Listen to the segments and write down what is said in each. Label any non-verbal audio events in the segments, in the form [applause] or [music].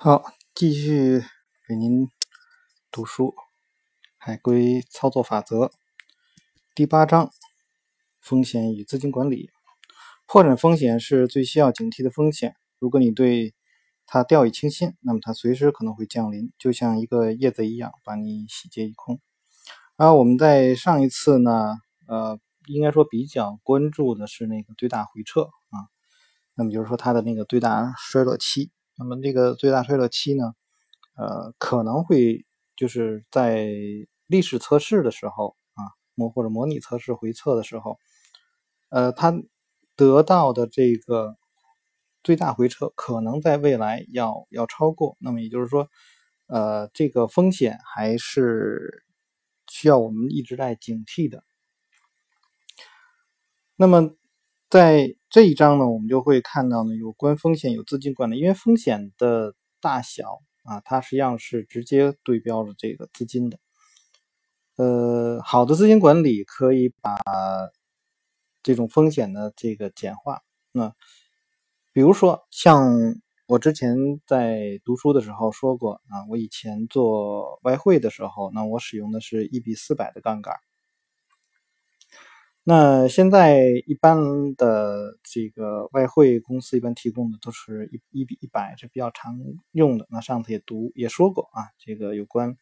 好，继续给您读书《海归操作法则》第八章：风险与资金管理。破产风险是最需要警惕的风险。如果你对它掉以轻心，那么它随时可能会降临，就像一个叶子一样，把你洗劫一空。然后我们在上一次呢，呃，应该说比较关注的是那个最大回撤啊，那么就是说它的那个最大衰落期。那么这个最大衰落期呢，呃，可能会就是在历史测试的时候啊，模或者模拟测试回测的时候，呃，它得到的这个最大回撤可能在未来要要超过。那么也就是说，呃，这个风险还是需要我们一直在警惕的。那么。在这一章呢，我们就会看到呢，有关风险有资金管理，因为风险的大小啊，它实际上是直接对标了这个资金的。呃，好的资金管理可以把这种风险的这个简化。那比如说，像我之前在读书的时候说过啊，我以前做外汇的时候，那我使用的是一比四百的杠杆。那现在一般的这个外汇公司一般提供的都是一一比一百是比较常用的。那上次也读也说过啊，这个有关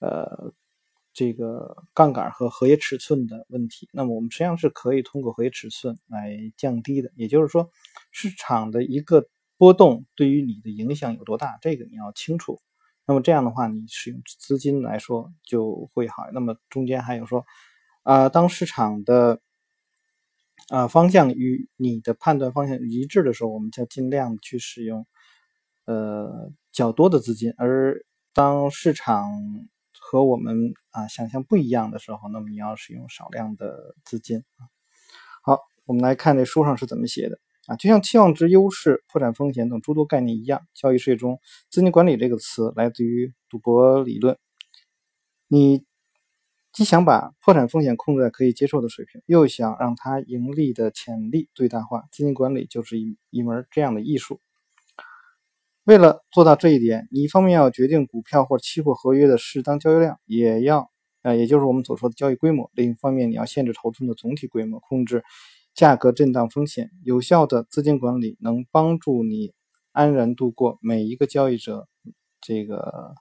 呃这个杠杆和合约尺寸的问题。那么我们实际上是可以通过合约尺寸来降低的。也就是说，市场的一个波动对于你的影响有多大，这个你要清楚。那么这样的话，你使用资金来说就会好。那么中间还有说。啊，当市场的啊方向与你的判断方向一致的时候，我们就尽量去使用呃较多的资金；而当市场和我们啊想象不一样的时候，那么你要使用少量的资金。好，我们来看这书上是怎么写的啊，就像期望值优势、破产风险等诸多概念一样，交易税中资金管理这个词来自于赌博理论，你。既想把破产风险控制在可以接受的水平，又想让它盈利的潜力最大化，资金管理就是一一门这样的艺术。为了做到这一点，你一方面要决定股票或期货合约的适当交易量，也要呃，也就是我们所说的交易规模；另一方面，你要限制头寸的总体规模，控制价格震荡风险。有效的资金管理能帮助你安然度过每一个交易者这个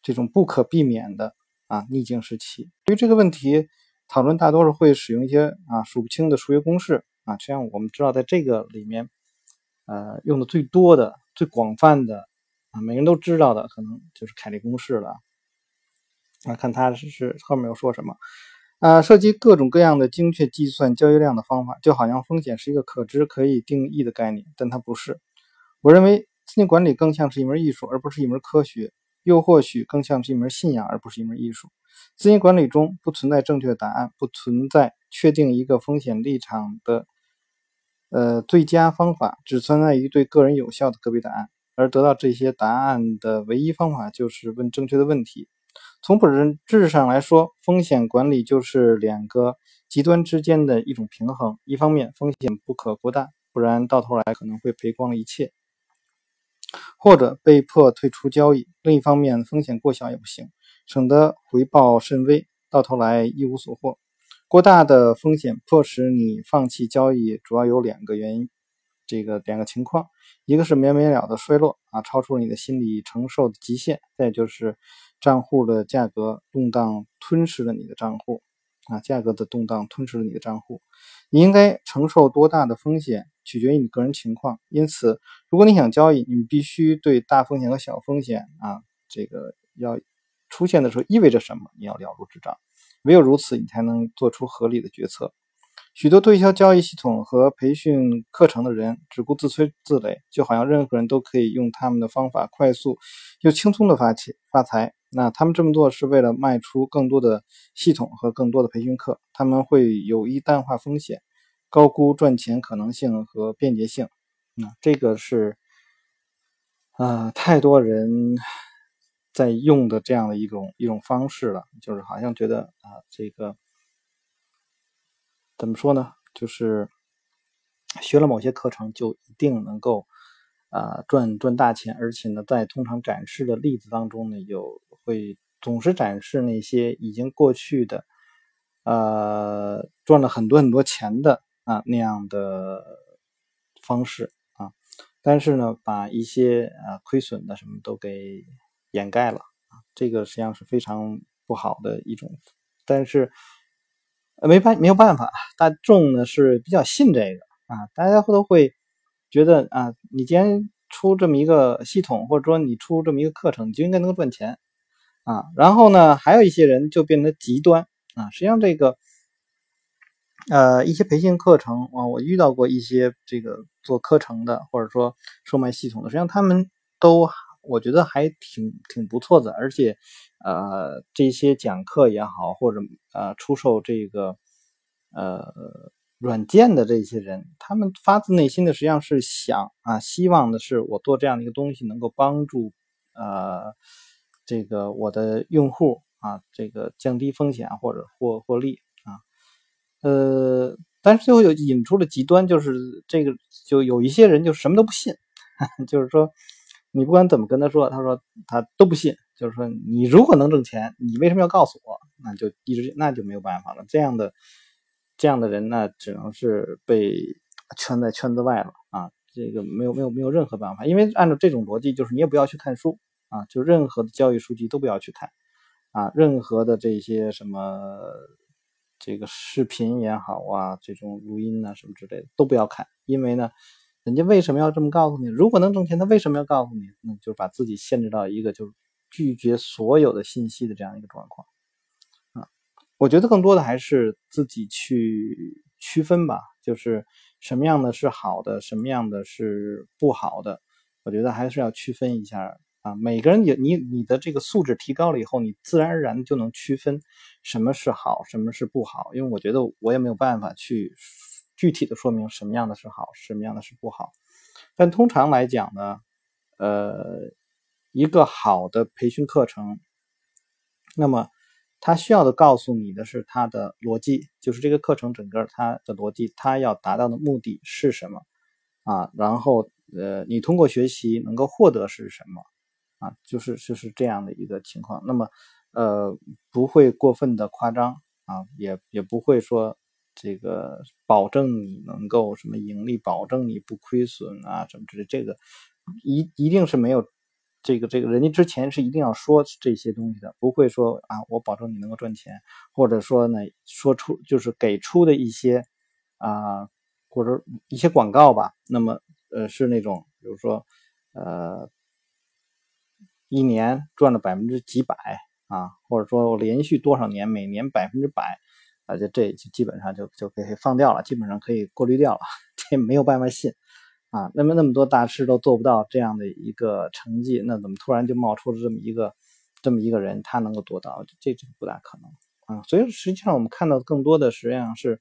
这种不可避免的。啊，逆境时期，对于这个问题讨论，大多数会使用一些啊数不清的数学公式啊。实际上，我们知道，在这个里面，呃，用的最多的、最广泛的啊，每个人都知道的，可能就是凯利公式了。啊，看他是是后面又说什么啊？涉及各种各样的精确计算交易量的方法，就好像风险是一个可知、可以定义的概念，但它不是。我认为，资金管理更像是一门艺术，而不是一门科学。又或许更像是一门信仰，而不是一门艺术。资金管理中不存在正确答案，不存在确定一个风险立场的呃最佳方法，只存在于对个人有效的个别答案。而得到这些答案的唯一方法就是问正确的问题。从本质上来说，风险管理就是两个极端之间的一种平衡。一方面，风险不可过大，不然到头来可能会赔光了一切。或者被迫退出交易。另一方面，风险过小也不行，省得回报甚微，到头来一无所获。过大的风险迫使你放弃交易，主要有两个原因，这个两个情况：一个是没完没了的衰落啊，超出了你的心理承受的极限；再就是账户的价格动荡吞噬了你的账户啊，价格的动荡吞噬了你的账户。你应该承受多大的风险？取决于你个人情况，因此，如果你想交易，你必须对大风险和小风险啊，这个要出现的时候意味着什么，你要了如指掌。唯有如此，你才能做出合理的决策。许多推销交易系统和培训课程的人只顾自吹自擂，就好像任何人都可以用他们的方法快速又轻松的发钱发财。那他们这么做是为了卖出更多的系统和更多的培训课，他们会有意淡化风险。高估赚钱可能性和便捷性，啊，这个是啊，太多人在用的这样的一种一种方式了，就是好像觉得啊，这个怎么说呢？就是学了某些课程就一定能够啊赚赚大钱，而且呢，在通常展示的例子当中呢，有会总是展示那些已经过去的，呃，赚了很多很多钱的啊那样的方式啊，但是呢，把一些啊亏损的什么都给掩盖了啊，这个实际上是非常不好的一种，但是没办没有办法，大众呢是比较信这个啊，大家都会觉得啊，你既然出这么一个系统，或者说你出这么一个课程，你就应该能够赚钱啊。然后呢，还有一些人就变得极端啊。实际上，这个呃一些培训课程啊，我遇到过一些这个做课程的，或者说售卖系统的，实际上他们都我觉得还挺挺不错的，而且呃这些讲课也好，或者呃出售这个呃。软件的这些人，他们发自内心的实际上是想啊，希望的是我做这样的一个东西能够帮助呃这个我的用户啊，这个降低风险或者获获利啊，呃，但是最后又引出了极端，就是这个就有一些人就什么都不信，[laughs] 就是说你不管怎么跟他说，他说他都不信，就是说你如果能挣钱，你为什么要告诉我？那就一直那就没有办法了，这样的。这样的人呢，只能是被圈在圈子外了啊！这个没有没有没有任何办法，因为按照这种逻辑，就是你也不要去看书啊，就任何的交易书籍都不要去看啊，任何的这些什么这个视频也好啊，这种录音啊什么之类的都不要看，因为呢，人家为什么要这么告诉你？如果能挣钱，他为什么要告诉你？那就是把自己限制到一个就是拒绝所有的信息的这样一个状况啊。我觉得更多的还是自己去区分吧，就是什么样的是好的，什么样的是不好的。我觉得还是要区分一下啊。每个人有你你的这个素质提高了以后，你自然而然就能区分什么是好，什么是不好。因为我觉得我也没有办法去具体的说明什么样的是好，什么样的是不好。但通常来讲呢，呃，一个好的培训课程，那么。他需要的告诉你的是他的逻辑，就是这个课程整个它的逻辑，它要达到的目的是什么啊？然后呃，你通过学习能够获得是什么啊？就是就是这样的一个情况。那么呃，不会过分的夸张啊，也也不会说这个保证你能够什么盈利，保证你不亏损啊什么之类，这个一一定是没有。这个这个人家之前是一定要说这些东西的，不会说啊，我保证你能够赚钱，或者说呢，说出就是给出的一些啊，或者一些广告吧。那么呃，是那种比如说呃，一年赚了百分之几百啊，或者说我连续多少年每年百分之百，啊，就这就基本上就就可以放掉了，基本上可以过滤掉了，[laughs] 这没有办法信。啊，那么那么多大师都做不到这样的一个成绩，那怎么突然就冒出了这么一个这么一个人，他能够做到？这这不大可能啊。所以实际上我们看到更多的实际上是，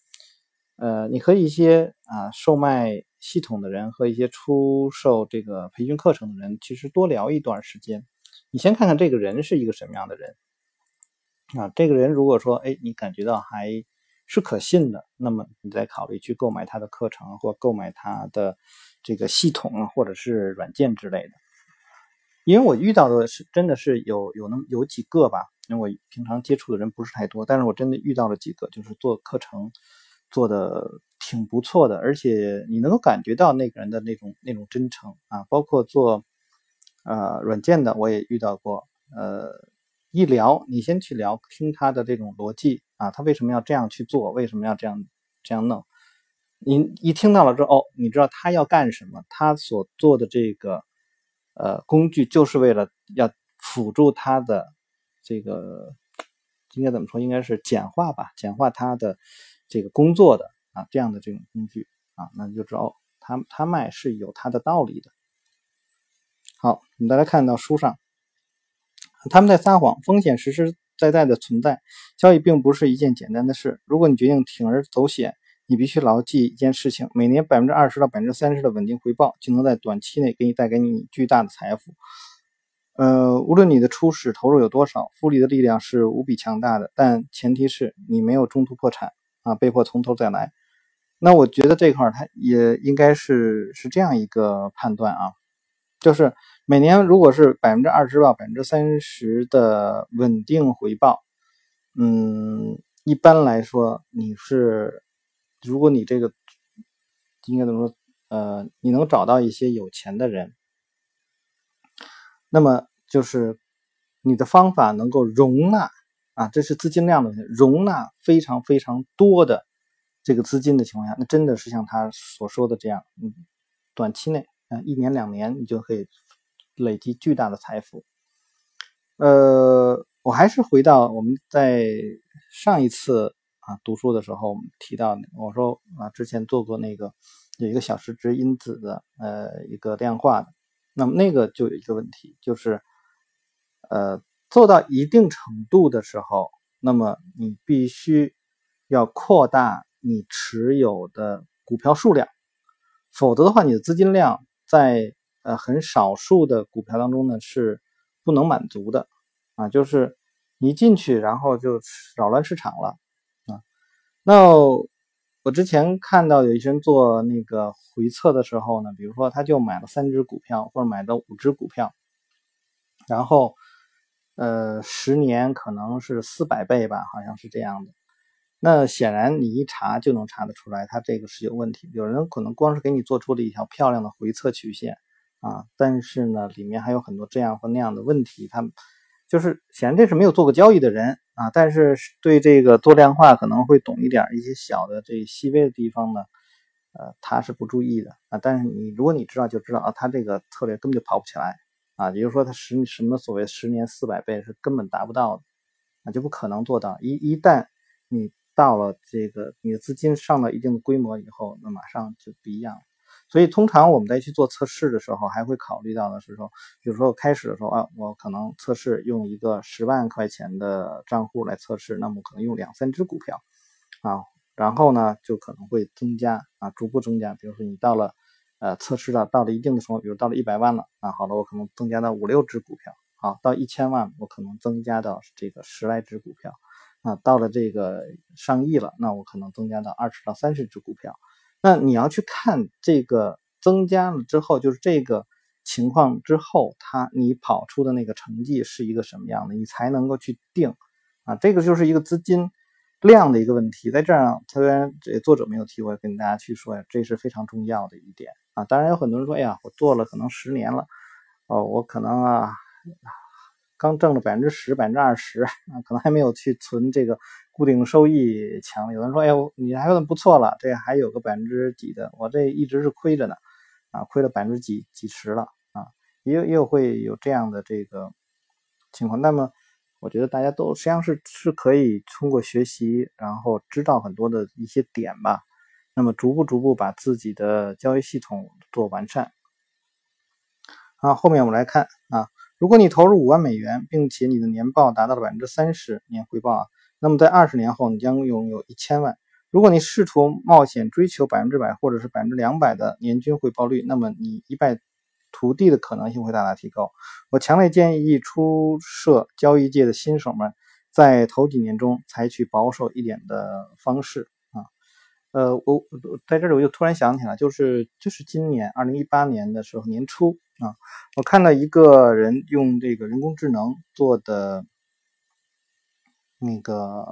呃，你和一些啊售卖系统的人和一些出售这个培训课程的人，其实多聊一段时间，你先看看这个人是一个什么样的人啊。这个人如果说，哎，你感觉到还是可信的，那么你再考虑去购买他的课程或购买他的。这个系统啊，或者是软件之类的，因为我遇到的是真的是有有那么有几个吧，因为我平常接触的人不是太多，但是我真的遇到了几个，就是做课程做的挺不错的，而且你能够感觉到那个人的那种那种真诚啊，包括做呃软件的我也遇到过，呃一聊你先去聊听他的这种逻辑啊，他为什么要这样去做，为什么要这样这样弄。你一听到了之后，哦，你知道他要干什么？他所做的这个呃工具，就是为了要辅助他的这个应该怎么说？应该是简化吧，简化他的这个工作的啊这样的这种工具啊，那你就知道他他卖是有他的道理的。好，我们大家看到书上他们在撒谎，风险实实在在的存在，交易并不是一件简单的事。如果你决定铤而走险。你必须牢记一件事情：每年百分之二十到百分之三十的稳定回报，就能在短期内给你带给你巨大的财富。呃，无论你的初始投入有多少，复利的力量是无比强大的，但前提是你没有中途破产啊，被迫从头再来。那我觉得这块儿它也应该是是这样一个判断啊，就是每年如果是百分之二十到百分之三十的稳定回报，嗯，一般来说你是，如果你这个应该怎么说？呃，你能找到一些有钱的人，那么就是你的方法能够容纳啊，这是资金量的问题，容纳非常非常多的这个资金的情况下，那真的是像他所说的这样，嗯，短期内。一年两年，你就可以累积巨大的财富。呃，我还是回到我们在上一次啊读书的时候提到，我说啊之前做过那个有一个小时值因子的呃一个量化的，那么那个就有一个问题，就是呃做到一定程度的时候，那么你必须要扩大你持有的股票数量，否则的话，你的资金量。在呃很少数的股票当中呢是不能满足的啊，就是你进去然后就扰乱市场了啊。那我之前看到有一些人做那个回测的时候呢，比如说他就买了三只股票或者买了五只股票，然后呃十年可能是四百倍吧，好像是这样的。那显然你一查就能查得出来，它这个是有问题。有人可能光是给你做出了一条漂亮的回测曲线啊，但是呢，里面还有很多这样或那样的问题。他就是显然这是没有做过交易的人啊，但是对这个做量化可能会懂一点一些小的这细微的地方呢，呃，他是不注意的啊。但是你如果你知道就知道啊，他这个策略根本就跑不起来啊，也就是说他十什么所谓十年四百倍是根本达不到的啊，就不可能做到。一一旦你到了这个你的资金上到一定的规模以后，那马上就不一样了。所以通常我们在去做测试的时候，还会考虑到的是说，比如说开始的时候啊，我可能测试用一个十万块钱的账户来测试，那么可能用两三只股票啊，然后呢就可能会增加啊，逐步增加。比如说你到了呃测试到到了一定的时候，比如到了一百万了啊，好了，我可能增加到五六只股票，好到一千万，我可能增加到这个十来只股票。啊，到了这个上亿了，那我可能增加到二十到三十只股票。那你要去看这个增加了之后，就是这个情况之后，它你跑出的那个成绩是一个什么样的，你才能够去定。啊，这个就是一个资金量的一个问题。在这儿，虽然这作者没有提，我跟大家去说呀，这是非常重要的一点啊。当然有很多人说，哎呀，我做了可能十年了，哦，我可能啊。刚挣了百分之十、百分之二十啊，可能还没有去存这个固定收益强。有人说：“哎呦，你还算不错了，这还有个百分之几的，我这一直是亏着呢，啊，亏了百分之几几十了啊。”也有也有会有这样的这个情况。那么，我觉得大家都实际上是是可以通过学习，然后知道很多的一些点吧。那么，逐步逐步把自己的交易系统做完善。啊，后面我们来看啊。如果你投入五万美元，并且你的年报达到了百分之三十年回报啊，那么在二十年后你将拥有一千万。如果你试图冒险追求百分之百或者是百分之两百的年均回报率，那么你一败涂地的可能性会大大提高。我强烈建议初涉交易界的新手们在头几年中采取保守一点的方式啊。呃，我在这里我就突然想起来，就是就是今年二零一八年的时候年初。啊，我看到一个人用这个人工智能做的那个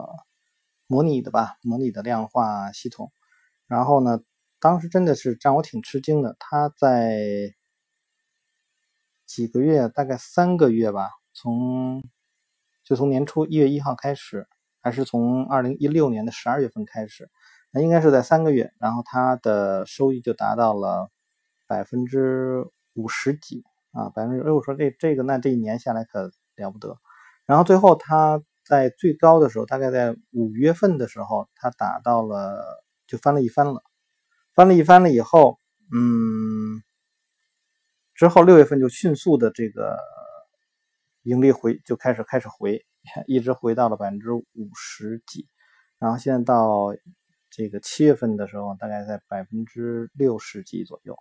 模拟的吧，模拟的量化系统。然后呢，当时真的是让我挺吃惊的。他在几个月，大概三个月吧，从就从年初一月一号开始，还是从二零一六年的十二月份开始，那应该是在三个月，然后他的收益就达到了百分之。五十几啊，百分之哎，我说这这个那这一年下来可了不得。然后最后他在最高的时候，大概在五月份的时候，他达到了就翻了一番了，翻了一番了以后，嗯，之后六月份就迅速的这个盈利回就开始开始回，一直回到了百分之五十几，然后现在到这个七月份的时候，大概在百分之六十几左右。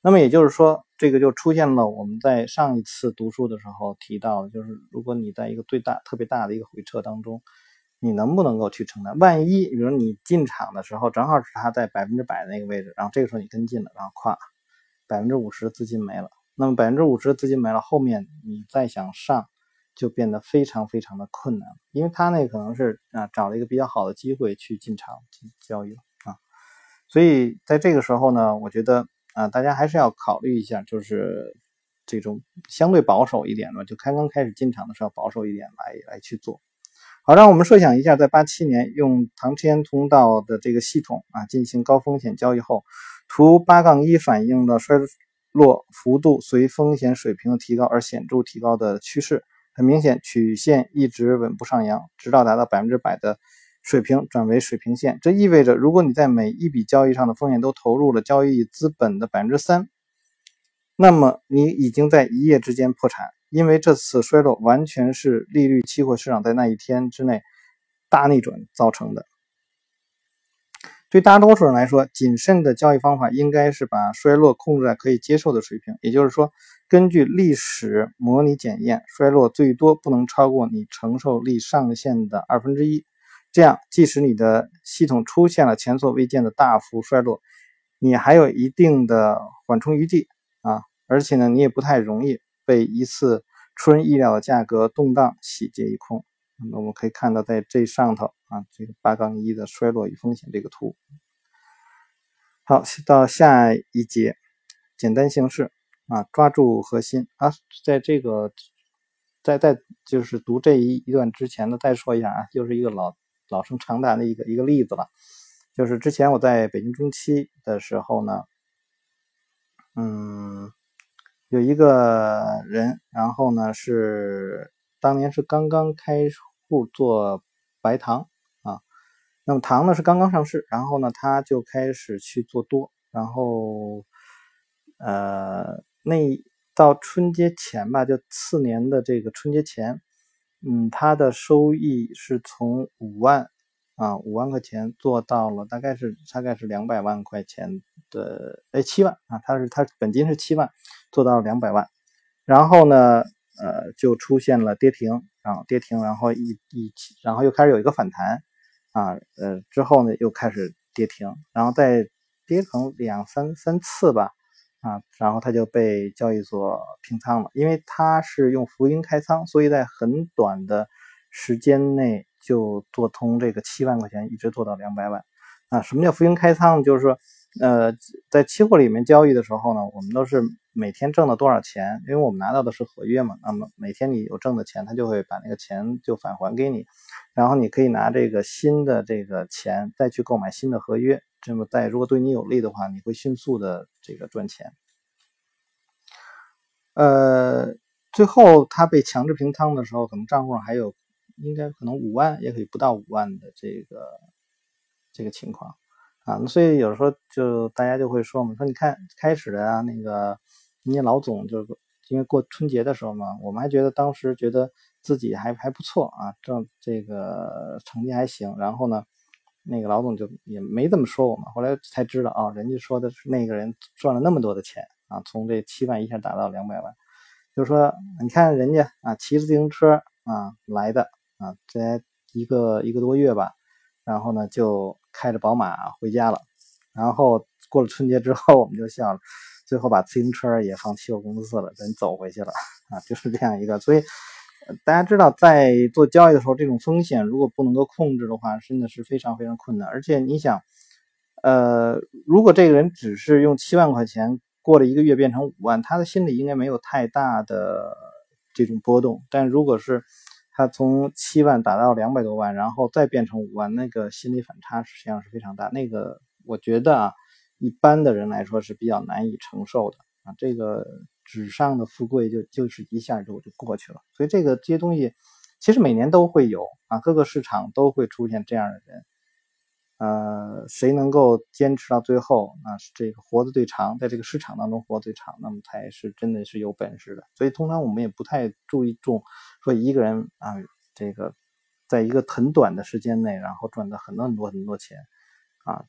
那么也就是说，这个就出现了我们在上一次读书的时候提到，就是如果你在一个最大、特别大的一个回撤当中，你能不能够去承担？万一比如你进场的时候正好是它在百分之百的那个位置，然后这个时候你跟进了，然后跨，百分之五十资金没了，那么百分之五十资金没了，后面你再想上就变得非常非常的困难，因为他那可能是啊找了一个比较好的机会去进场交易了啊，所以在这个时候呢，我觉得啊大家还是要考虑一下，就是这种相对保守一点的，就刚刚开始进场的时候保守一点来来去做。好，让我们设想一下，在八七年用唐天通道的这个系统啊进行高风险交易后，图八杠一反映了衰落幅度随风险水平的提高而显著提高的趋势。很明显，曲线一直稳步上扬，直到达到百分之百的水平转为水平线。这意味着，如果你在每一笔交易上的风险都投入了交易资本的百分之三，那么你已经在一夜之间破产。因为这次衰落完全是利率期货市场在那一天之内大逆转造成的。对大多数人来说，谨慎的交易方法应该是把衰落控制在可以接受的水平，也就是说，根据历史模拟检验，衰落最多不能超过你承受力上限的二分之一。这样，即使你的系统出现了前所未见的大幅衰落，你还有一定的缓冲余地啊，而且呢，你也不太容易。被一次出人意料的价格动荡洗劫一空。那我们可以看到，在这上头啊，这个八杠一的衰落与风险这个图。好，到下一节，简单形式啊，抓住核心啊，在这个在在就是读这一一段之前呢，再说一下啊，又是一个老老生常谈的一个一个例子了，就是之前我在北京中期的时候呢，嗯。有一个人，然后呢是当年是刚刚开户做白糖啊，那么糖呢是刚刚上市，然后呢他就开始去做多，然后呃那到春节前吧，就次年的这个春节前，嗯，他的收益是从五万。啊，五万块钱做到了，大概是大概是两百万块钱的，哎，七万啊，他是他本金是七万，做到了两百万，然后呢，呃，就出现了跌停，然后跌停，然后一一然后又开始有一个反弹，啊，呃，之后呢又开始跌停，然后再跌成两三三次吧，啊，然后他就被交易所平仓了，因为他是用浮盈开仓，所以在很短的时间内。就做通这个七万块钱，一直做到两百万啊！什么叫浮盈开仓？就是说，呃，在期货里面交易的时候呢，我们都是每天挣了多少钱，因为我们拿到的是合约嘛。那么每天你有挣的钱，他就会把那个钱就返还给你，然后你可以拿这个新的这个钱再去购买新的合约。这么在如果对你有利的话，你会迅速的这个赚钱。呃，最后他被强制平仓的时候，可能账户上还有。应该可能五万，也可以不到五万的这个这个情况啊，所以有时候就大家就会说嘛，说你看开始的啊，那个人家老总就是因为过春节的时候嘛，我们还觉得当时觉得自己还还不错啊，挣这个成绩还行，然后呢，那个老总就也没这么说我们，后来才知道啊，人家说的是那个人赚了那么多的钱啊，从这七万一下达到两百万，就说你看人家啊，骑着自行车啊来的。啊，这一个一个多月吧，然后呢就开着宝马回家了，然后过了春节之后，我们就笑了，最后把自行车也放期货公司了，人走回去了啊，就是这样一个。所以大家知道，在做交易的时候，这种风险如果不能够控制的话，真的是非常非常困难。而且你想，呃，如果这个人只是用七万块钱过了一个月变成五万，他的心里应该没有太大的这种波动，但如果是他从七万打到两百多万，然后再变成五万，那个心理反差实际上是非常大。那个我觉得啊，一般的人来说是比较难以承受的啊。这个纸上的富贵就就是一下就就过去了。所以这个这些东西其实每年都会有啊，各个市场都会出现这样的人。呃，谁能够坚持到最后，那是这个活得最长，在这个市场当中活最长，那么才是真的是有本事的。所以通常我们也不太注意重说一个人啊，这个在一个很短的时间内，然后赚到很多很多很多钱啊，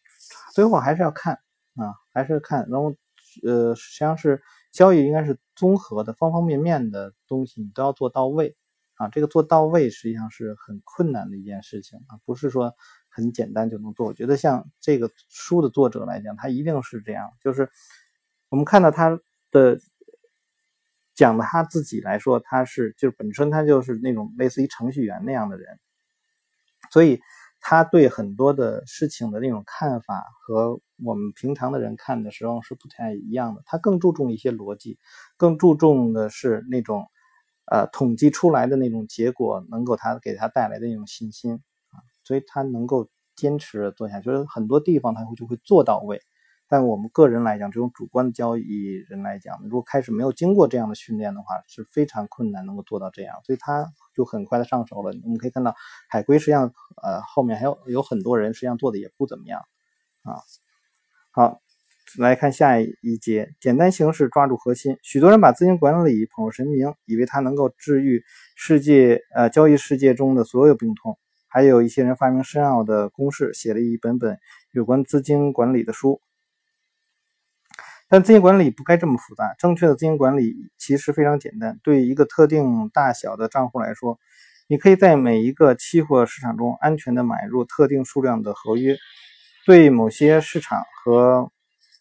最后还是要看啊，还是看。然后呃，实际上是交易应该是综合的，方方面面的东西你都要做到位啊。这个做到位实际上是很困难的一件事情啊，不是说。很简单就能做，我觉得像这个书的作者来讲，他一定是这样，就是我们看到他的讲的他自己来说，他是就是本身他就是那种类似于程序员那样的人，所以他对很多的事情的那种看法和我们平常的人看的时候是不太一样的。他更注重一些逻辑，更注重的是那种呃统计出来的那种结果能够他给他带来的那种信心啊，所以他能够坚持做下去，就是很多地方他会就会做到位。但我们个人来讲，这种主观的交易人来讲，如果开始没有经过这样的训练的话，是非常困难能够做到这样，所以他就很快的上手了。我们可以看到，海龟实际上，呃，后面还有有很多人实际上做的也不怎么样啊。好，来看下一节，简单形式抓住核心。许多人把资金管理捧入神明，以为它能够治愈世界呃交易世界中的所有病痛。还有一些人发明深奥的公式，写了一本本有关资金管理的书。但资金管理不该这么复杂，正确的资金管理其实非常简单。对一个特定大小的账户来说，你可以在每一个期货市场中安全的买入特定数量的合约。对某些市场和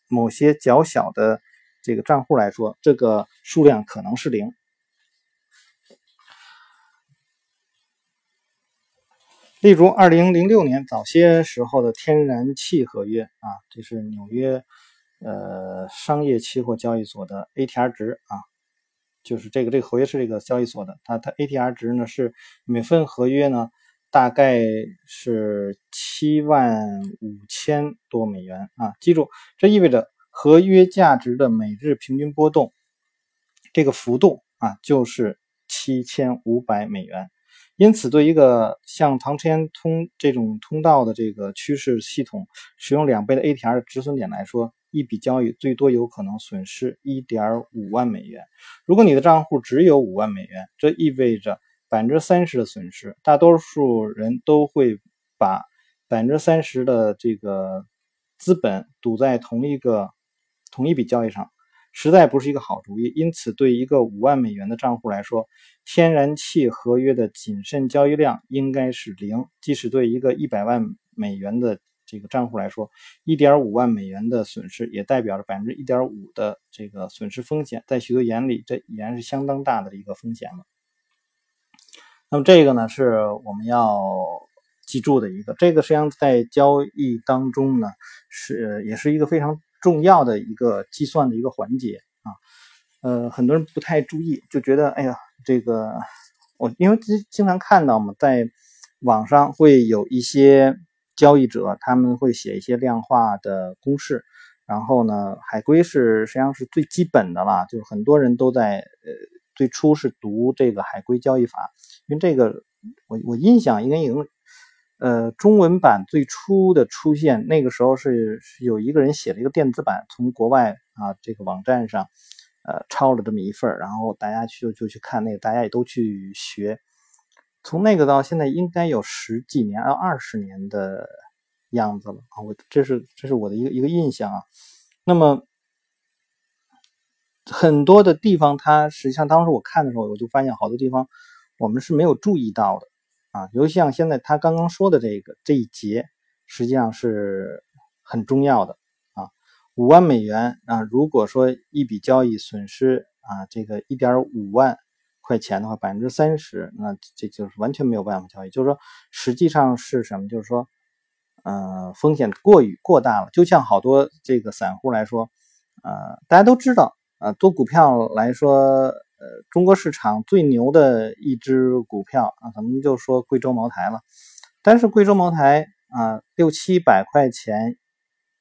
某些较小的这个账户来说，这个数量可能是零。例如，二零零六年早些时候的天然气合约啊，这是纽约。呃，商业期货交易所的 ATR 值啊，就是这个这个合约是这个交易所的，它它 ATR 值呢是每份合约呢大概是七万五千多美元啊，记住，这意味着合约价值的每日平均波动这个幅度啊就是七千五百美元，因此对一个像长天通这种通道的这个趋势系统使用两倍的 ATR 的止损点来说。一笔交易最多有可能损失一点五万美元。如果你的账户只有五万美元，这意味着百分之三十的损失。大多数人都会把百分之三十的这个资本赌在同一个同一笔交易上，实在不是一个好主意。因此，对一个五万美元的账户来说，天然气合约的谨慎交易量应该是零。即使对一个一百万美元的这个账户来说，一点五万美元的损失也代表着百分之一点五的这个损失风险，在许多眼里，这已然是相当大的一个风险了。那么这个呢，是我们要记住的一个，这个实际上在交易当中呢，是也是一个非常重要的一个计算的一个环节啊。呃，很多人不太注意，就觉得哎呀，这个我因为经经常看到嘛，在网上会有一些。交易者他们会写一些量化的公式，然后呢，海龟是实际上是最基本的了，就是很多人都在呃最初是读这个海龟交易法，因为这个我我印象应该有呃中文版最初的出现，那个时候是是有一个人写了一个电子版，从国外啊这个网站上呃抄了这么一份然后大家去就去看那个，大家也都去学。从那个到现在应该有十几年，要二十年的样子了啊！我这是这是我的一个一个印象啊。那么很多的地方，它实际上当时我看的时候，我就发现好多地方我们是没有注意到的啊。尤其像现在他刚刚说的这个这一节，实际上是很重要的啊。五万美元啊，如果说一笔交易损失啊，这个一点五万。块钱的话，百分之三十，那这就是完全没有办法交易。就是说，实际上是什么？就是说，呃，风险过于过大了。就像好多这个散户来说，呃，大家都知道，呃，做股票来说，呃，中国市场最牛的一只股票啊，咱们就说贵州茅台了。但是贵州茅台啊，六七百块钱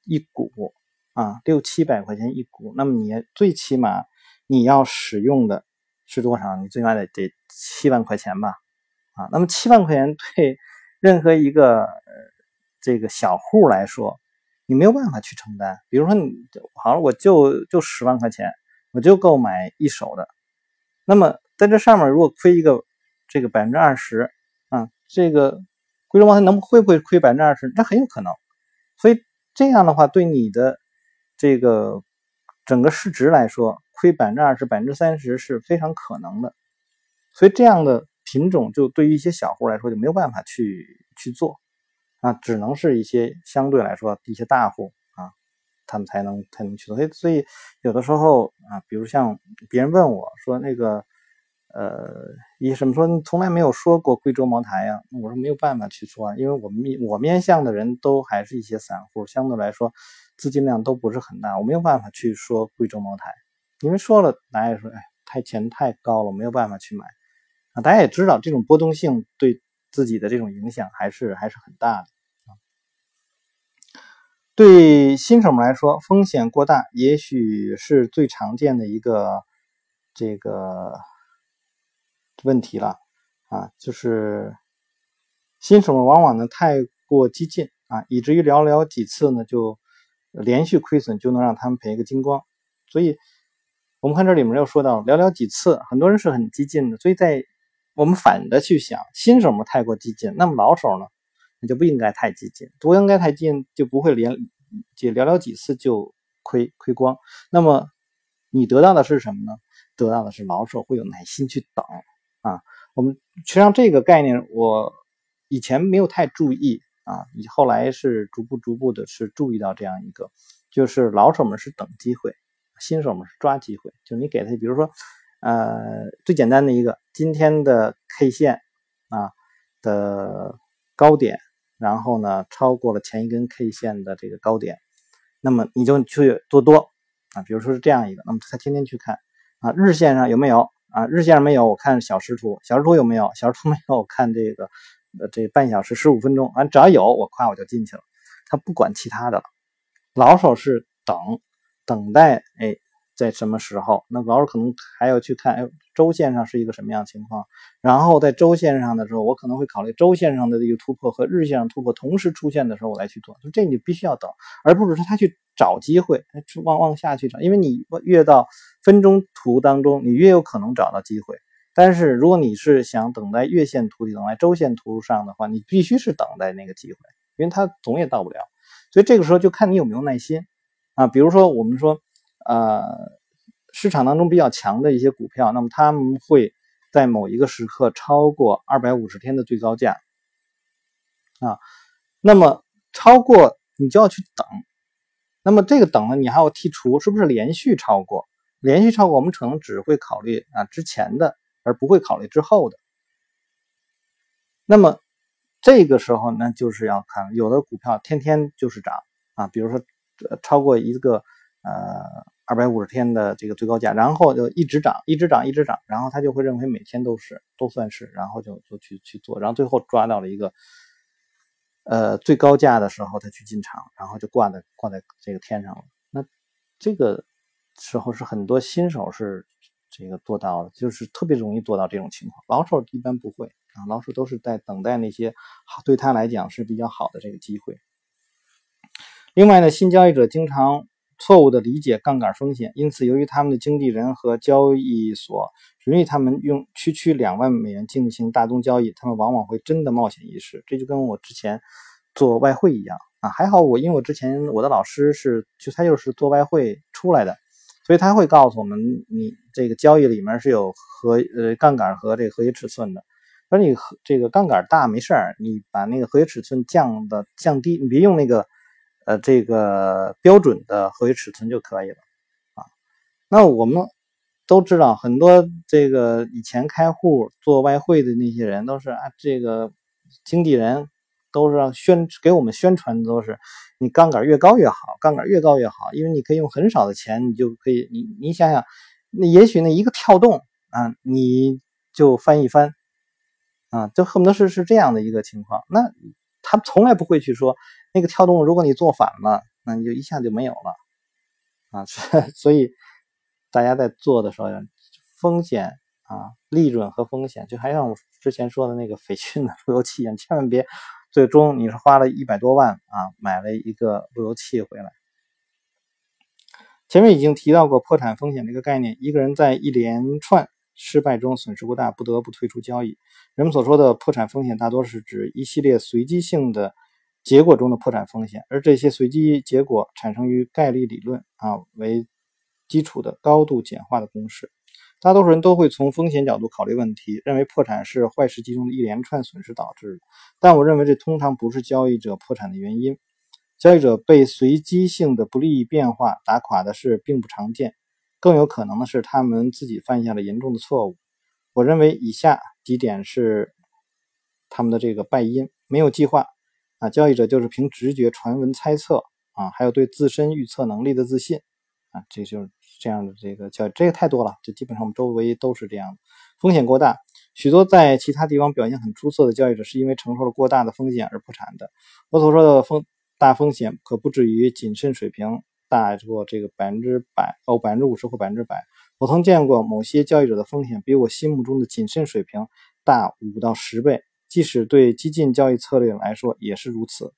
一股啊，六七百块钱一股，那么你最起码你要使用的。是多少？你最起码得得七万块钱吧，啊，那么七万块钱对任何一个这个小户来说，你没有办法去承担。比如说你好了，我就就十万块钱，我就够买一手的。那么在这上面如果亏一个这个百分之二十啊，这个贵州茅台能会不会亏百分之二十？那很有可能。所以这样的话，对你的这个整个市值来说。亏百分之二十、百分之三十是非常可能的，所以这样的品种就对于一些小户来说就没有办法去去做啊，只能是一些相对来说一些大户啊。他们才能才能去做。所以所以有的时候啊，比如像别人问我说那个呃，一什么说你从来没有说过贵州茅台呀？我说没有办法去说，因为我们面我面向的人都还是一些散户，相对来说资金量都不是很大，我没有办法去说贵州茅台，因为说了大家也说哎太钱太高了，没有办法去买啊。大家也知道这种波动性对自己的这种影响还是还是很大的。对新手们来说，风险过大，也许是最常见的一个这个问题了啊，就是新手们往往呢太过激进啊，以至于寥寥几次呢就连续亏损就能让他们赔个精光。所以，我们看这里面又说到寥寥几次，很多人是很激进的。所以在我们反的去想，新手们太过激进，那么老手呢？那就不应该太激进，不应该太激进，就不会连就寥寥几次就亏亏光。那么你得到的是什么呢？得到的是老手会有耐心去等啊。我们实际上这个概念我以前没有太注意啊，你后来是逐步逐步的是注意到这样一个，就是老手们是等机会，新手们是抓机会。就你给他，比如说呃最简单的一个今天的 K 线啊的高点。然后呢，超过了前一根 K 线的这个高点，那么你就去多多啊，比如说是这样一个，那么他天天去看啊，日线上有没有啊？日线上没有，我看小时图，小时图有没有？小时图没有，我看这个这半小时十五分钟啊，只要有我夸我就进去了，他不管其他的了。老手是等，等待哎。在什么时候？那老师可能还要去看，哎，周线上是一个什么样情况？然后在周线上的时候，我可能会考虑周线上的这个突破和日线上突破同时出现的时候，我来去做。就这你必须要等，而不是说他去找机会，往往下去找。因为你越到分钟图当中，你越有可能找到机会。但是如果你是想等在月线图里、等在周线图上的话，你必须是等待那个机会，因为它总也到不了。所以这个时候就看你有没有耐心啊。比如说我们说。呃，市场当中比较强的一些股票，那么他们会在某一个时刻超过二百五十天的最高价啊，那么超过你就要去等，那么这个等呢，你还要剔除是不是连续超过？连续超过，我们可能只会考虑啊之前的，而不会考虑之后的。那么这个时候呢，就是要看有的股票天天就是涨啊，比如说超过一个呃。二百五十天的这个最高价，然后就一直涨，一直涨，一直涨，然后他就会认为每天都是都算是，然后就就去去做，然后最后抓到了一个呃最高价的时候，他去进场，然后就挂在挂在这个天上了。那这个时候是很多新手是这个做到的，就是特别容易做到这种情况，老手一般不会啊，老手都是在等待那些好对他来讲是比较好的这个机会。另外呢，新交易者经常。错误的理解杠杆风险，因此由于他们的经纪人和交易所允许他们用区区两万美元进行大宗交易，他们往往会真的冒险一试。这就跟我之前做外汇一样啊，还好我因为我之前我的老师是就他就是做外汇出来的，所以他会告诉我们，你这个交易里面是有合呃杠杆和这个合约尺寸的，说你这个杠杆大没事儿，你把那个合约尺寸降的降低，你别用那个。呃，这个标准的合约尺寸就可以了啊。那我们都知道，很多这个以前开户做外汇的那些人，都是啊，这个经纪人都是让宣给我们宣传的都是，你杠杆越高越好，杠杆越高越好，因为你可以用很少的钱，你就可以，你你想想，那也许那一个跳动啊，你就翻一番啊，就恨不得是是这样的一个情况。那他从来不会去说。那个跳动，如果你做反了，那你就一下就没有了啊！[laughs] 所以大家在做的时候，风险啊、利润和风险，就还像我之前说的那个斐讯的 [laughs] 路由器一样，千万别最终你是花了一百多万啊买了一个路由器回来。前面已经提到过破产风险这个概念，一个人在一连串失败中损失过大，不得不退出交易。人们所说的破产风险，大多是指一系列随机性的。结果中的破产风险，而这些随机结果产生于概率理论啊为基础的高度简化的公式。大多数人都会从风险角度考虑问题，认为破产是坏时机中的一连串损失导致的。但我认为这通常不是交易者破产的原因。交易者被随机性的不利变化打垮的事并不常见，更有可能的是他们自己犯下了严重的错误。我认为以下几点是他们的这个败因：没有计划啊，交易者就是凭直觉、传闻、猜测啊，还有对自身预测能力的自信啊，这就是这样的这个叫，这个太多了，这基本上我们周围都是这样的。风险过大，许多在其他地方表现很出色的交易者是因为承受了过大的风险而破产的。我所说的风。大风险可不止于谨慎水平大过这个百分之百哦，百分之五十或百分之百。我曾见过某些交易者的风险比我心目中的谨慎水平大五到十倍，即使对激进交易策略来说也是如此。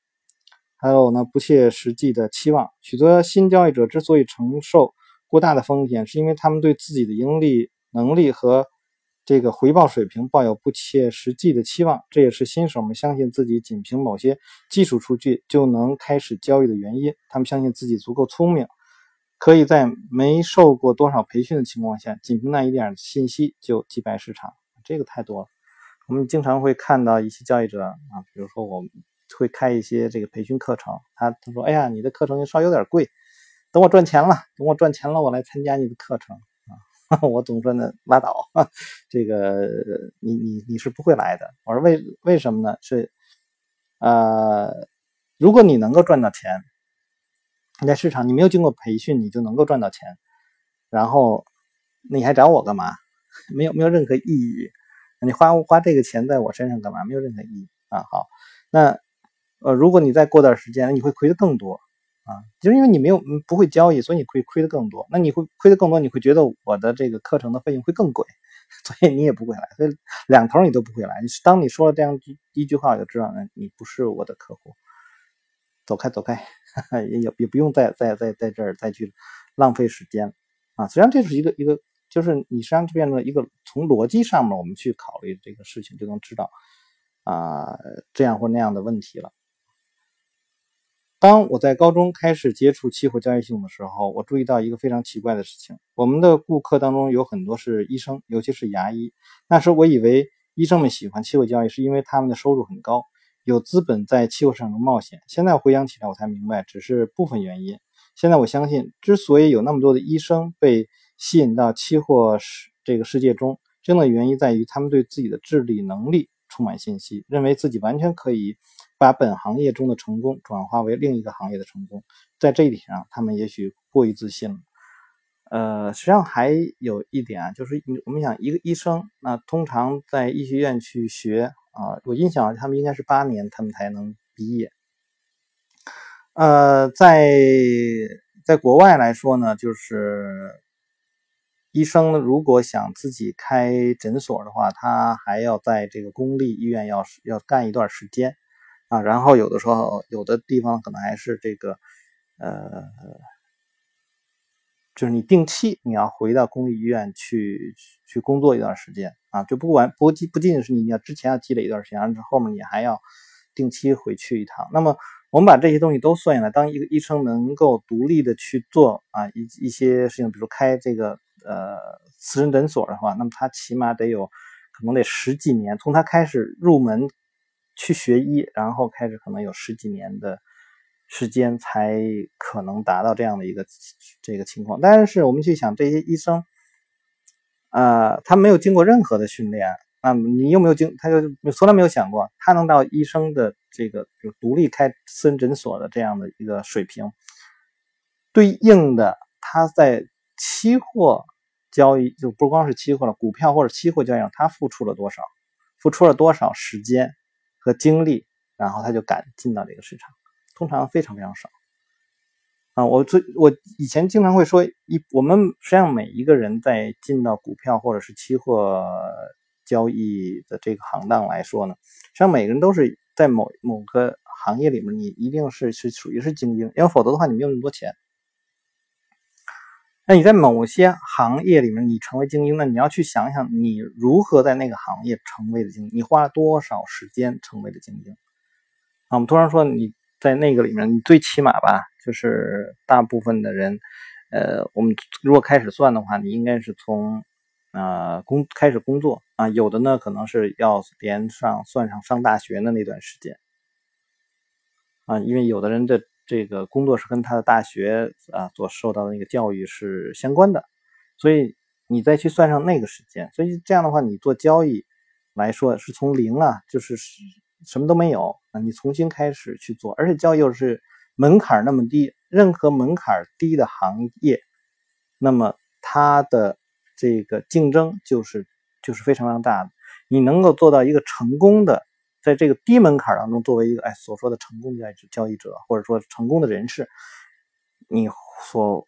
还有呢，不切实际的期望。许多新交易者之所以承受过大的风险，是因为他们对自己的盈利能力和这个回报水平抱有不切实际的期望，这也是新手们相信自己仅凭某些基础数据就能开始交易的原因。他们相信自己足够聪明，可以在没受过多少培训的情况下，仅凭那一点信息就击败市场。这个太多了。我们经常会看到一些交易者啊，比如说我会开一些这个培训课程，他他说：“哎呀，你的课程稍微有点贵，等我赚钱了，等我赚钱了，我来参加你的课程啊。[laughs] ”我总说呢，拉倒，[laughs] 这个你你你是不会来的。我说为为什么呢？是，呃，如果你能够赚到钱，你在市场你没有经过培训，你就能够赚到钱，然后你还找我干嘛？[laughs] 没有没有任何意义。你花花这个钱在我身上干嘛？没有任何意义啊。好，那呃，如果你再过段时间，你会亏的更多。啊，就是因为你没有不会交易，所以你会亏的更多。那你会亏的更多，你会觉得我的这个课程的费用会更贵，[laughs] 所以你也不会来。所以两头你都不会来。当你说了这样一句话，我就知道，你不是我的客户，走开走开，[laughs] 也也也不用再再再在这儿再去浪费时间啊。实际上这是一个一个，就是你实际上就变成一个从逻辑上面我们去考虑这个事情，就能知道啊这样或那样的问题了。当我在高中开始接触期货交易系统的时候，我注意到一个非常奇怪的事情：我们的顾客当中有很多是医生，尤其是牙医。那时我以为医生们喜欢期货交易是因为他们的收入很高，有资本在期货市场中冒险。现在回想起来，我才明白只是部分原因。现在我相信，之所以有那么多的医生被吸引到期货世这个世界中，真的原因在于他们对自己的智力能力充满信心，认为自己完全可以。把本行业中的成功转化为另一个行业的成功，在这一点上，他们也许过于自信了。呃，实际上还有一点啊，就是我们想一个医生，那通常在医学院去学啊，我印象他们应该是八年，他们才能毕业。呃，在在国外来说呢，就是医生如果想自己开诊所的话，他还要在这个公立医院要要干一段时间。啊，然后有的时候，有的地方可能还是这个，呃，就是你定期你要回到公立医院去去工作一段时间啊，就不管不不仅仅是你要之前要积累一段时间，而且后面你还要定期回去一趟。那么我们把这些东西都算下来，当一个医生能够独立的去做啊一一些事情，比如开这个呃私人诊所的话，那么他起码得有可能得十几年，从他开始入门。去学医，然后开始可能有十几年的时间才可能达到这样的一个这个情况。但是我们去想，这些医生，呃，他没有经过任何的训练啊，你又没有经？他就从来没有想过，他能到医生的这个就独立开私人诊所的这样的一个水平，对应的他在期货交易就不光是期货了，股票或者期货交易上，他付出了多少？付出了多少时间？和精力，然后他就敢进到这个市场，通常非常非常少啊！我最我以前经常会说，一我们实际上每一个人在进到股票或者是期货交易的这个行当来说呢，实际上每个人都是在某某个行业里面，你一定是是属于是精英，因为否则的话你没有那么多钱。那你在某些行业里面，你成为精英，那你要去想想，你如何在那个行业成为的精英？你花了多少时间成为的精英？啊，我们通常说你在那个里面，你最起码吧，就是大部分的人，呃，我们如果开始算的话，你应该是从啊工开始工作啊，有的呢可能是要连上算上上大学的那段时间啊，因为有的人的。这个工作是跟他的大学啊所受到的那个教育是相关的，所以你再去算上那个时间，所以这样的话，你做交易来说是从零啊，就是什么都没有啊，你重新开始去做，而且交易又是门槛那么低，任何门槛低的行业，那么它的这个竞争就是就是非常非常大的，你能够做到一个成功的。在这个低门槛当中，作为一个哎所说的成功的交易者，或者说成功的人士，你所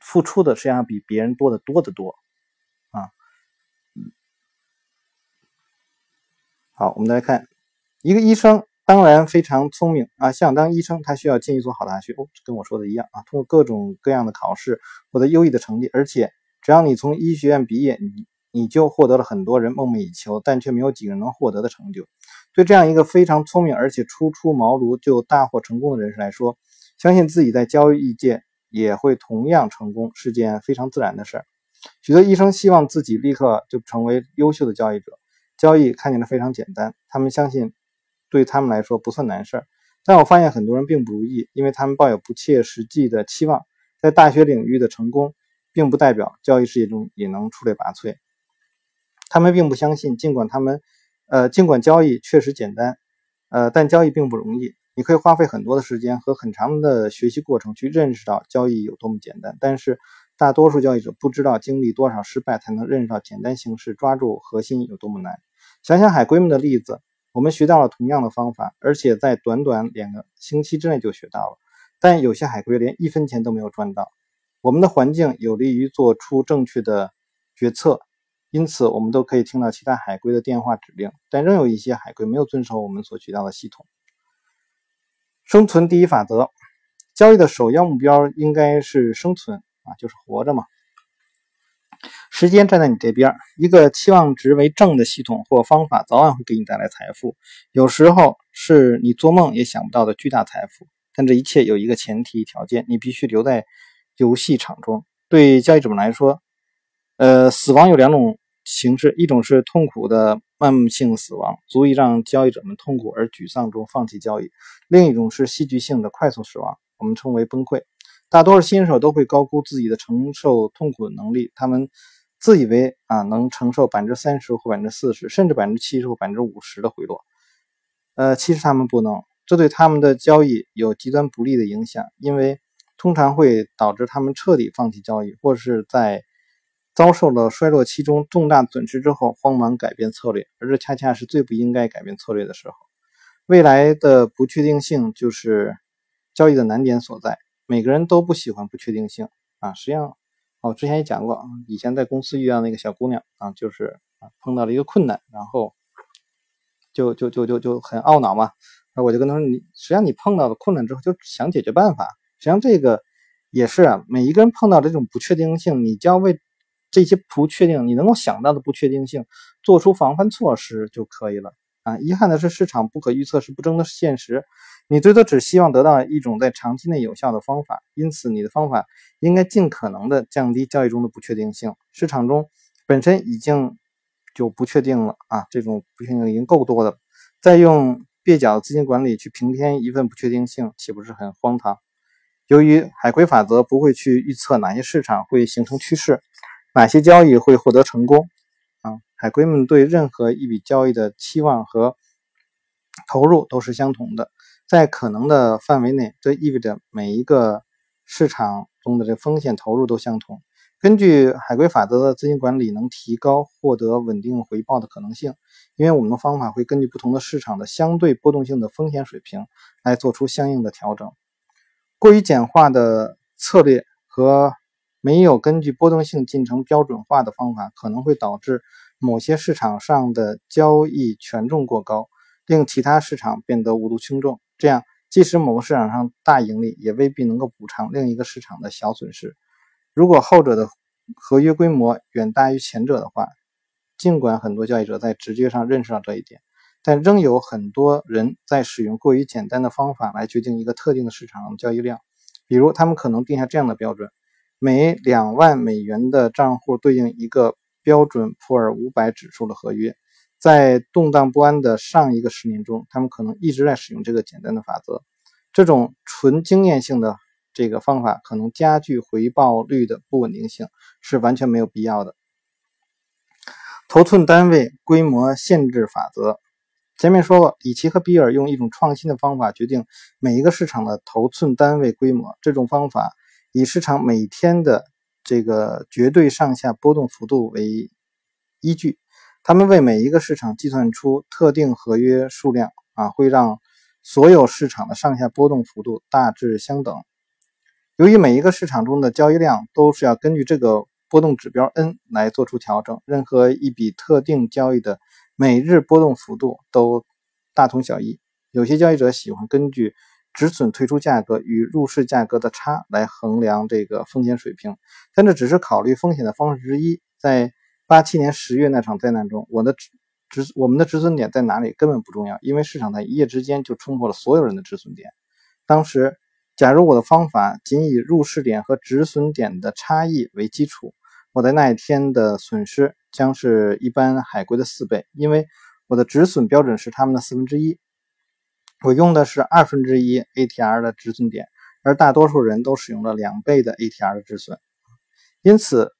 付出的实际上比别人多的多得多啊。好，我们再来看一个医生，当然非常聪明啊。想当医生，他需要进一所好大学哦，跟我说的一样啊。通过各种各样的考试获得优异的成绩，而且只要你从医学院毕业，你你就获得了很多人梦寐以求但却没有几个人能获得的成就。对这样一个非常聪明而且初出茅庐就大获成功的人士来说，相信自己在交易界也会同样成功是件非常自然的事儿。许多医生希望自己立刻就成为优秀的交易者，交易看起来非常简单，他们相信对他们来说不算难事儿。但我发现很多人并不如意，因为他们抱有不切实际的期望。在大学领域的成功，并不代表交易事业中也能出类拔萃。他们并不相信，尽管他们。呃，尽管交易确实简单，呃，但交易并不容易。你可以花费很多的时间和很长的学习过程去认识到交易有多么简单。但是，大多数交易者不知道经历多少失败才能认识到简单形式抓住核心有多么难。想想海龟们的例子，我们学到了同样的方法，而且在短短两个星期之内就学到了。但有些海龟连一分钱都没有赚到。我们的环境有利于做出正确的决策。因此，我们都可以听到其他海龟的电话指令，但仍有一些海龟没有遵守我们所学到的系统。生存第一法则：交易的首要目标应该是生存啊，就是活着嘛。时间站在你这边，一个期望值为正的系统或方法早晚会给你带来财富，有时候是你做梦也想不到的巨大财富。但这一切有一个前提条件：你必须留在游戏场中。对交易者们来说，呃，死亡有两种。形式一种是痛苦的慢性死亡，足以让交易者们痛苦而沮丧中放弃交易；另一种是戏剧性的快速死亡，我们称为崩溃。大多数新手都会高估自己的承受痛苦的能力，他们自以为啊能承受百分之三十或百分之四十，甚至百分之七十或百分之五十的回落。呃，其实他们不能，这对他们的交易有极端不利的影响，因为通常会导致他们彻底放弃交易，或是在。遭受了衰落期中重大损失之后，慌忙改变策略，而这恰恰是最不应该改变策略的时候。未来的不确定性就是交易的难点所在。每个人都不喜欢不确定性啊。实际上，我之前也讲过，以前在公司遇到那个小姑娘啊，就是碰到了一个困难，然后就就就就就很懊恼嘛。那我就跟她说，你实际上你碰到了困难之后，就想解决办法。实际上这个也是啊，每一个人碰到这种不确定性，你就要为。这些不确定，你能够想到的不确定性，做出防范措施就可以了啊。遗憾的是，市场不可预测是不争的现实。你最多只希望得到一种在长期内有效的方法，因此你的方法应该尽可能的降低交易中的不确定性。市场中本身已经就不确定了啊，这种不确定已经够多的，再用蹩脚的资金管理去平添一份不确定性，岂不是很荒唐？由于海龟法则不会去预测哪些市场会形成趋势。哪些交易会获得成功？啊，海归们对任何一笔交易的期望和投入都是相同的，在可能的范围内，这意味着每一个市场中的这风险投入都相同。根据海归法则的资金管理能提高获得稳定回报的可能性，因为我们的方法会根据不同的市场的相对波动性的风险水平来做出相应的调整。过于简化的策略和没有根据波动性进程标准化的方法，可能会导致某些市场上的交易权重过高，令其他市场变得无足轻重。这样，即使某个市场上大盈利，也未必能够补偿另一个市场的小损失。如果后者的合约规模远大于前者的话，尽管很多交易者在直觉上认识到这一点，但仍有很多人在使用过于简单的方法来决定一个特定的市场交易量。比如，他们可能定下这样的标准。每两万美元的账户对应一个标准普尔五百指数的合约。在动荡不安的上一个十年中，他们可能一直在使用这个简单的法则。这种纯经验性的这个方法可能加剧回报率的不稳定性，是完全没有必要的。头寸单位规模限制法则，前面说过，里奇和比尔用一种创新的方法决定每一个市场的头寸单位规模。这种方法以市场每天的这个绝对上下波动幅度为依据，他们为每一个市场计算出特定合约数量啊，会让。所有市场的上下波动幅度大致相等。由于每一个市场中的交易量都是要根据这个波动指标 n 来做出调整，任何一笔特定交易的每日波动幅度都大同小异。有些交易者喜欢根据止损退出价格与入市价格的差来衡量这个风险水平，但这只是考虑风险的方式之一。在八七年十月那场灾难中，我的。止止我们的止损点在哪里根本不重要，因为市场在一夜之间就冲破了所有人的止损点。当时，假如我的方法仅以入市点和止损点的差异为基础，我在那一天的损失将是一般海归的四倍，因为我的止损标准是他们的四分之一。我用的是二分之一 ATR 的止损点，而大多数人都使用了两倍的 ATR 的止损。因此，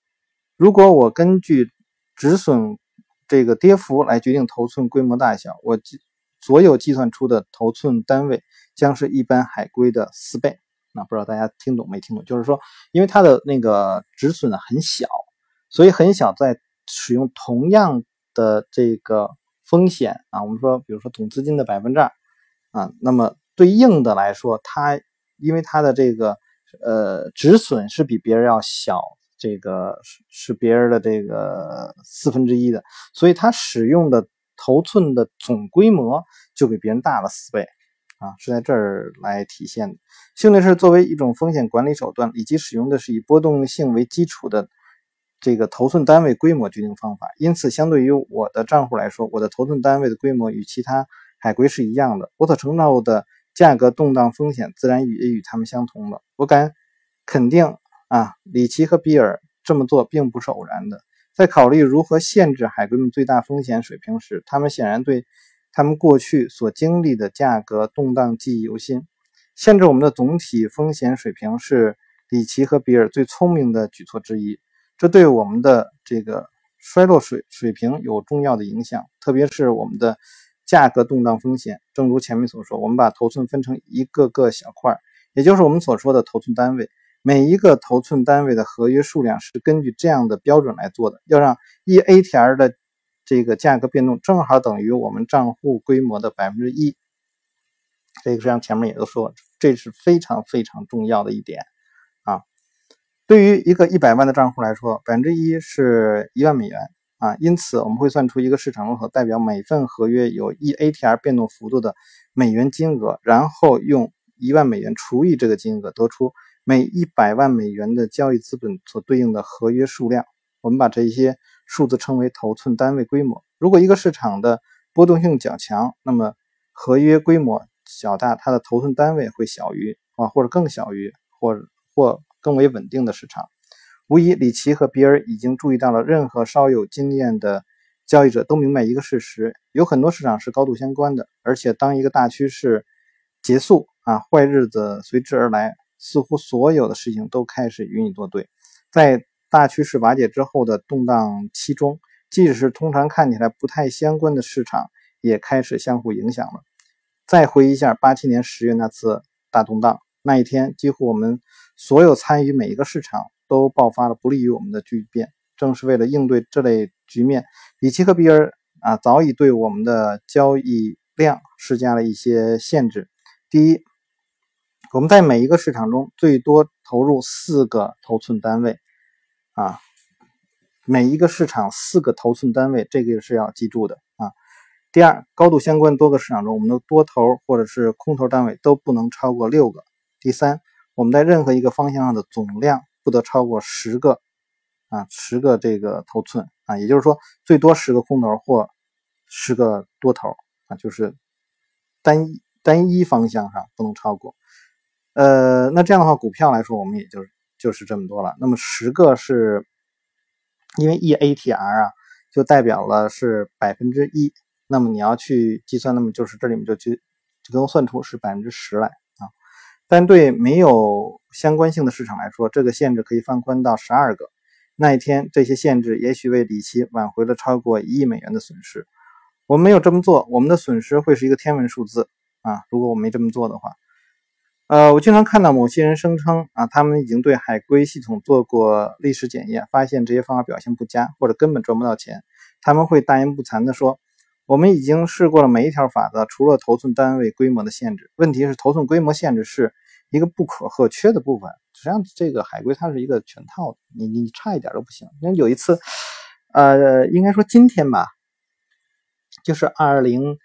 如果我根据止损这个跌幅来决定头寸规模大小，我计所有计算出的头寸单位将是一般海龟的四倍。那不知道大家听懂没听懂？就是说，因为它的那个止损很小，所以很小，在使用同样的这个风险啊，我们说，比如说总资金的百分之二啊，那么对应的来说，它因为它的这个呃止损是比别人要小。这个是是别人的这个四分之一的，所以它使用的头寸的总规模就比别人大了四倍啊，是在这儿来体现的。幸运是作为一种风险管理手段，以及使用的是以波动性为基础的这个头寸单位规模决定方法，因此相对于我的账户来说，我的头寸单位的规模与其他海归是一样的，我所承受的价格动荡风险自然也与他们相同了。我敢肯定。啊，里奇和比尔这么做并不是偶然的。在考虑如何限制海龟们最大风险水平时，他们显然对他们过去所经历的价格动荡记忆犹新。限制我们的总体风险水平是里奇和比尔最聪明的举措之一。这对我们的这个衰落水水平有重要的影响，特别是我们的价格动荡风险。正如前面所说，我们把头寸分成一个个小块，也就是我们所说的头寸单位。每一个头寸单位的合约数量是根据这样的标准来做的，要让一 ATR 的这个价格变动正好等于我们账户规模的百分之一。这个实际上前面也都说了，这是非常非常重要的一点啊。对于一个一百万的账户来说，百分之一是一万美元啊，因此我们会算出一个市场中所代表每份合约有一 ATR 变动幅度的美元金额，然后用一万美元除以这个金额，得出。每一百万美元的交易资本所对应的合约数量，我们把这些数字称为头寸单位规模。如果一个市场的波动性较强，那么合约规模较大，它的头寸单位会小于啊，或者更小于，或或更为稳定的市场。无疑，里奇和比尔已经注意到了，任何稍有经验的交易者都明白一个事实：有很多市场是高度相关的，而且当一个大趋势结束啊，坏日子随之而来。似乎所有的事情都开始与你作对，在大趋势瓦解之后的动荡期中，即使是通常看起来不太相关的市场，也开始相互影响了。再回忆一下八七年十月那次大动荡，那一天几乎我们所有参与每一个市场都爆发了不利于我们的巨变。正是为了应对这类局面，里奇和比尔啊早已对我们的交易量施加了一些限制。第一。我们在每一个市场中最多投入四个头寸单位，啊，每一个市场四个头寸单位，这个是要记住的啊。第二，高度相关多个市场中，我们的多头或者是空头单位都不能超过六个。第三，我们在任何一个方向上的总量不得超过十个，啊，十个这个头寸啊，也就是说最多十个空头或十个多头啊，就是单一单一方向上不能超过。呃，那这样的话，股票来说，我们也就就是这么多了。那么十个是，因为 EATR 啊，就代表了是百分之一。那么你要去计算，那么就是这里面就就就能算出是百分之十来啊。但对没有相关性的市场来说，这个限制可以放宽到十二个。那一天，这些限制也许为里奇挽回了超过一亿美元的损失。我们没有这么做，我们的损失会是一个天文数字啊！如果我没这么做的话，呃，我经常看到某些人声称啊，他们已经对海龟系统做过历史检验，发现这些方法表现不佳，或者根本赚不到钱。他们会大言不惭地说：“我们已经试过了每一条法则，除了头寸单位规模的限制。问题是，头寸规模限制是一个不可或缺的部分。”实际上，这个海龟它是一个全套的，你你差一点都不行。因为有一次，呃，应该说今天吧，就是二零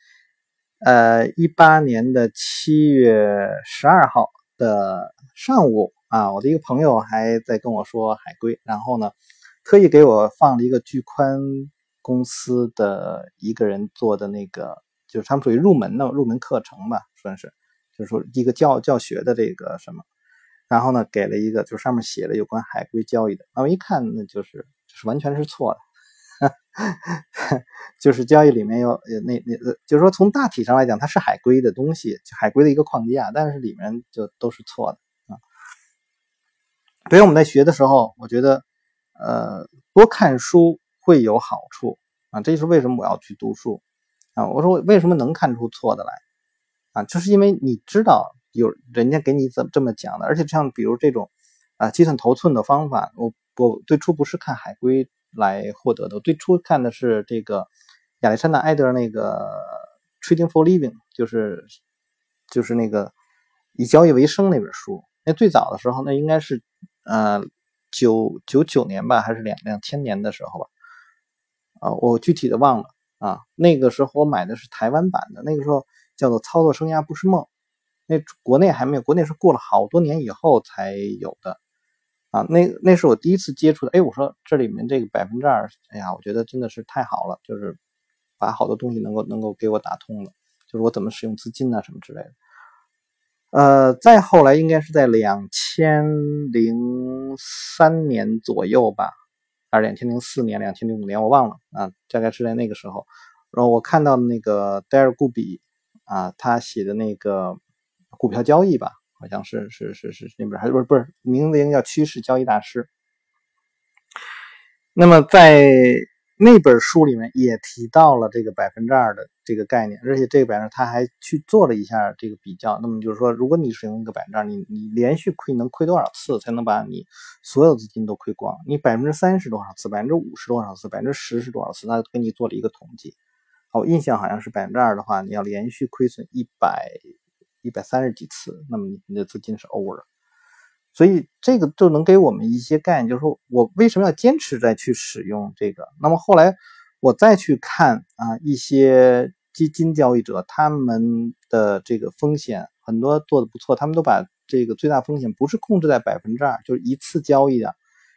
呃一八年的七月十二号的上午啊，我的一个朋友还在跟我说海龟，然后呢，特意给我放了一个巨宽公司的一个人做的那个，就是他们属于入门的入门课程吧，算是，就说一个教教学的这个什么。然后呢，给了一个，就上面写了有关海龟交易的。那我一看，那就是就是完全是错的，[laughs] 就是交易里面有那那，就是说从大体上来讲，它是海龟的东西，海龟的一个框架，但是里面就都是错的啊。所以我们在学的时候，我觉得呃多看书会有好处啊，这就是为什么我要去读书啊。我说为什么能看出错的来啊，就是因为你知道。有人家给你怎么这么讲的？而且像比如这种啊计算头寸的方法，我我最初不是看海龟来获得的，最初看的是这个亚历山大埃德那个 Trading for Living，就是就是那个以交易为生那本书。那最早的时候，那应该是呃九九九年吧，还是两两千年的时候吧？啊，我具体的忘了啊。那个时候我买的是台湾版的，那个时候叫做《操作生涯不是梦》。那国内还没有，国内是过了好多年以后才有的啊。那那是我第一次接触的。哎，我说这里面这个百分之二，哎呀，我觉得真的是太好了，就是把好多东西能够能够给我打通了，就是我怎么使用资金啊什么之类的。呃，再后来应该是在两千零三年左右吧，还是两千零四年、两千零五年，我忘了啊，大概是在那个时候。然后我看到那个戴尔·古比啊，他写的那个。股票交易吧，好像是是是是那本还是不是不是名字应该叫《趋势交易大师》。那么在那本书里面也提到了这个百分之二的这个概念，而且这个百分之他还去做了一下这个比较。那么就是说，如果你使用一个百分之二，你你连续亏能亏多少次才能把你所有资金都亏光？你百分之三是多少次？百分之五是多少次？百分之十是多少次？他给你做了一个统计。我印象好像是百分之二的话，你要连续亏损一百。一百三十几次，那么你的资金是 over，了所以这个就能给我们一些概念，就是说我为什么要坚持再去使用这个。那么后来我再去看啊，一些基金交易者他们的这个风险很多做的不错，他们都把这个最大风险不是控制在百分之二，就是一次交易的，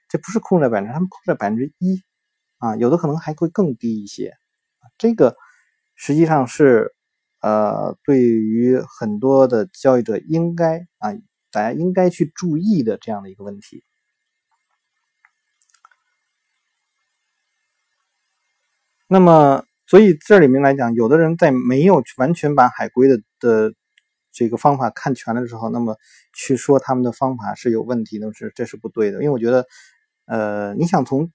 这不是控制在百分之，他们控制在百分之一啊，有的可能还会更低一些。这个实际上是。呃，对于很多的交易者，应该啊，大家应该去注意的这样的一个问题。那么，所以这里面来讲，有的人在没有完全把海龟的的这个方法看全了之后，那么去说他们的方法是有问题的，是这是不对的。因为我觉得，呃，你想从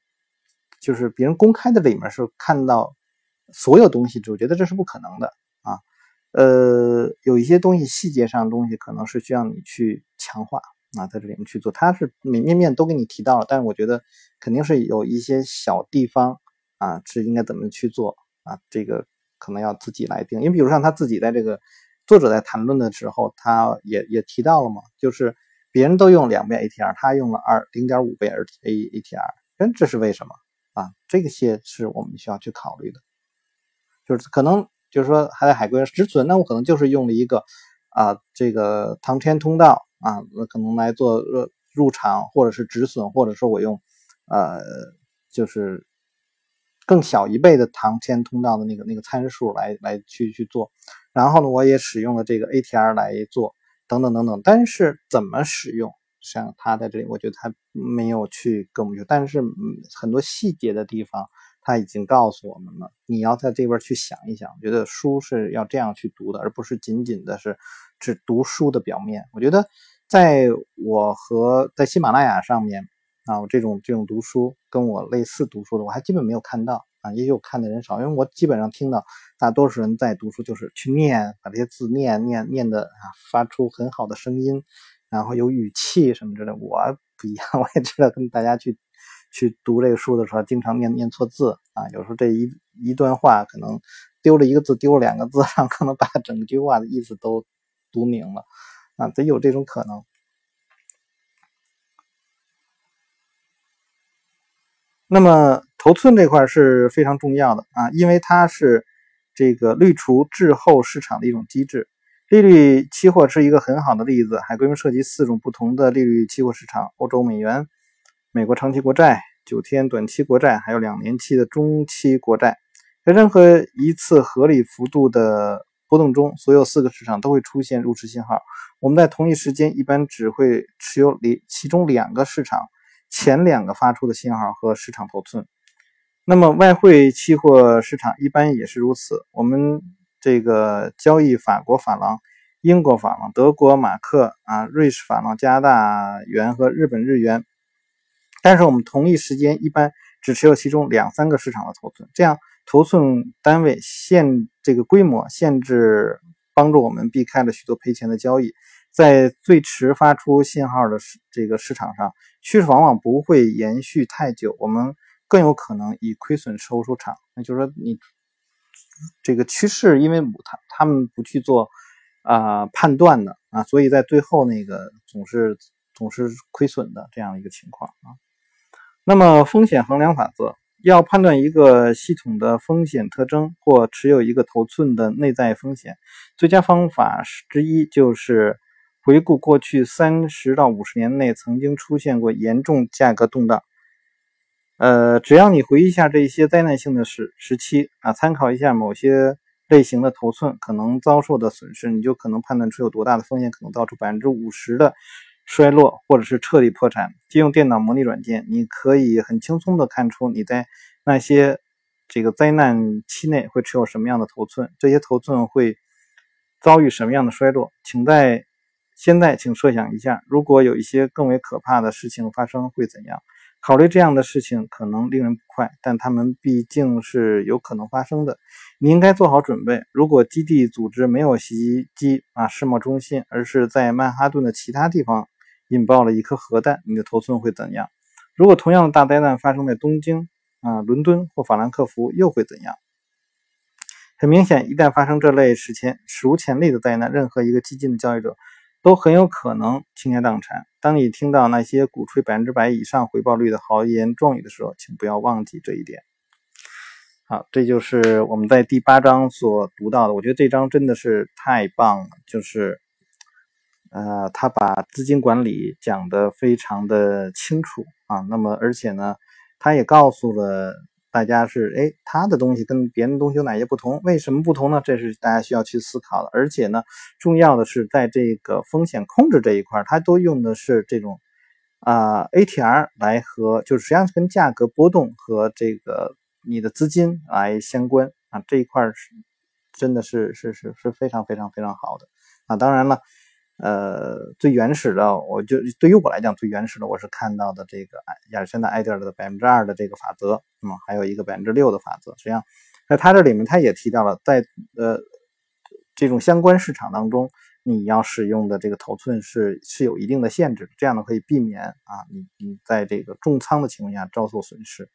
就是别人公开的里面是看到所有东西，我觉得这是不可能的啊。呃，有一些东西细节上的东西可能是需要你去强化啊，在这里面去做。它是每面面都给你提到了，但是我觉得肯定是有一些小地方啊，是应该怎么去做啊，这个可能要自己来定。因为比如像他自己在这个作者在谈论的时候，他也也提到了嘛，就是别人都用两倍 ATR，他用了二零点五倍 A ATR，嗯，这是为什么啊？这些是我们需要去考虑的，就是可能。就是说，还在海龟止损，那我可能就是用了一个啊，这个唐天通道啊，那可能来做入入场，或者是止损，或者说我用呃，就是更小一倍的唐天通道的那个那个参数来来去去做。然后呢，我也使用了这个 ATR 来做，等等等等。但是怎么使用，像他在这里，我觉得他没有去跟我们说。但是很多细节的地方。他已经告诉我们了，你要在这边去想一想，觉得书是要这样去读的，而不是仅仅的是只读书的表面。我觉得，在我和在喜马拉雅上面啊，我这种这种读书跟我类似读书的，我还基本没有看到啊，也有看的人少，因为我基本上听到大多数人在读书就是去念，把这些字念念念的啊，发出很好的声音，然后有语气什么之类。我不一样，[laughs] 我也知道跟大家去。去读这个书的时候，经常念念错字啊，有时候这一一段话可能丢了一个字，丢了两个字，上可能把整句话的意思都读明了啊，得有这种可能。那么头寸这块是非常重要的啊，因为它是这个滤除滞后市场的一种机制。利率期货是一个很好的例子，海归们涉及四种不同的利率期货市场：欧洲美元。美国长期国债、九天短期国债，还有两年期的中期国债，在任何一次合理幅度的波动中，所有四个市场都会出现入市信号。我们在同一时间一般只会持有里其中两个市场前两个发出的信号和市场头寸。那么外汇期货市场一般也是如此。我们这个交易法国法郎、英国法郎、德国马克啊、瑞士法郎、加拿大元和日本日元。但是我们同一时间一般只持有其中两三个市场的头寸，这样头寸单位限这个规模限制，帮助我们避开了许多赔钱的交易。在最迟发出信号的这个市场上，趋势往往不会延续太久，我们更有可能以亏损收出场。那就是说，你这个趋势，因为他他们不去做啊判断的啊，所以在最后那个总是总是亏损的这样一个情况啊。那么风险衡量法则，要判断一个系统的风险特征或持有一个头寸的内在风险，最佳方法之一就是回顾过去三十到五十年内曾经出现过严重价格动荡。呃，只要你回忆一下这些灾难性的时时期啊，参考一下某些类型的头寸可能遭受的损失，你就可能判断出有多大的风险可能造出百分之五十的。衰落或者是彻底破产，借用电脑模拟软件，你可以很轻松的看出你在那些这个灾难期内会持有什么样的头寸，这些头寸会遭遇什么样的衰落。请在现在，请设想一下，如果有一些更为可怕的事情发生会怎样？考虑这样的事情可能令人不快，但他们毕竟是有可能发生的。你应该做好准备。如果基地组织没有袭击啊世贸中心，而是在曼哈顿的其他地方。引爆了一颗核弹，你的头寸会怎样？如果同样的大灾难发生在东京、啊伦敦或法兰克福，又会怎样？很明显，一旦发生这类史前史无前例的灾难，任何一个激进的交易者都很有可能倾家荡产。当你听到那些鼓吹百分之百以上回报率的豪言壮语的时候，请不要忘记这一点。好，这就是我们在第八章所读到的。我觉得这章真的是太棒了，就是。呃，他把资金管理讲得非常的清楚啊，那么而且呢，他也告诉了大家是，哎，他的东西跟别人的东西有哪些不同？为什么不同呢？这是大家需要去思考的。而且呢，重要的是在这个风险控制这一块，他都用的是这种啊 ATR 来和，就是实际上是跟价格波动和这个你的资金来相关啊，这一块是真的是是是是非常非常非常好的啊，当然了。呃，最原始的，我就对于我来讲，最原始的，我是看到的这个亚历山大·艾德尔的百分之二的这个法则，那么还有一个百分之六的法则。实际上，在他这里面，他也提到了，在呃这种相关市场当中，你要使用的这个头寸是是有一定的限制，这样呢可以避免啊你你在这个重仓的情况下遭受损失。